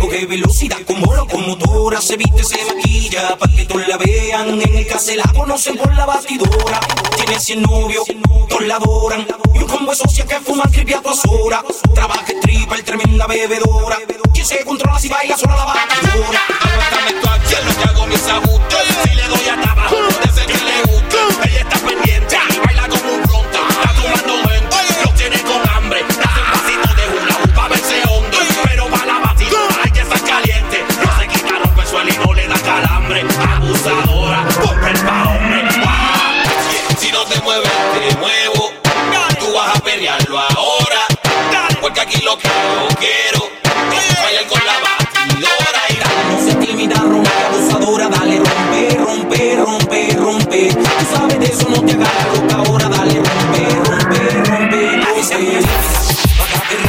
coge velocidad como locomotora, se viste, se maquilla, pa' que todos la vean. En el caso la conocen por la batidora. Tiene 100 novios, todos la adoran. Y un combo de socia que fuma creepy a todas horas. Trabaja el tremenda bebedora. Quien se controla si baila sola la batidora. Aguántame tu acción, hago mis Lo que yo quiero bailar con la batidora y no se tímida, rompe, abusadora, dale, rompe, rompe, rompe, rompe. Tú sabes de eso, no te hagas la loca ahora, dale, rompe, rompe, rompe, rompe.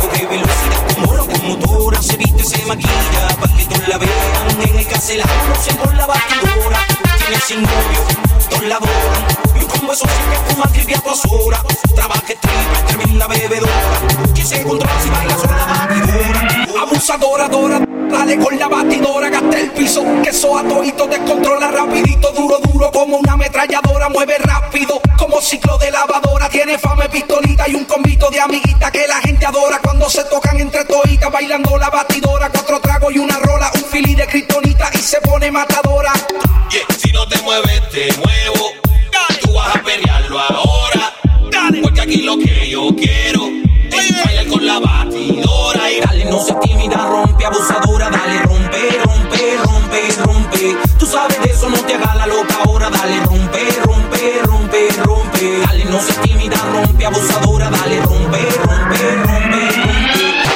Coge velocidad como locomotora, se viste, se maquilla, pa' que todos la vean. En el la conocen por la batidora. Tiene 100 novios, todos la adoran. Y un combo de socio que fuma creepy a horas. Batidora. Dora, dale con la batidora, gasta el piso, que eso a todito descontrola rapidito, duro, duro, como una ametralladora, mueve rápido, como ciclo de lavadora, tiene fama pistolita y un convito de amiguita que la gente adora cuando se tocan entre toditas, bailando la batidora, cuatro tragos y una rola, un fili de kriptonita y se pone matadora. Tímida, rompe, abusadora, dale, rompe, rompe, rompe, rompe. Tú sabes de eso, no te hagas la loca ahora, dale, rompe, rompe, rompe, rompe. Dale, no se tímida, rompe, abusadora, dale, rompe, rompe, rompe, rompe.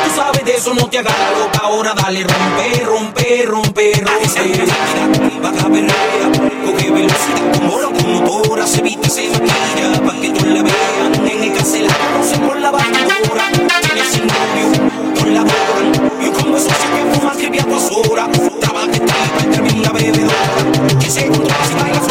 Tú sabes de eso, no te hagas la loca ahora, dale, rompe, rompe, rompe, rompe. Just like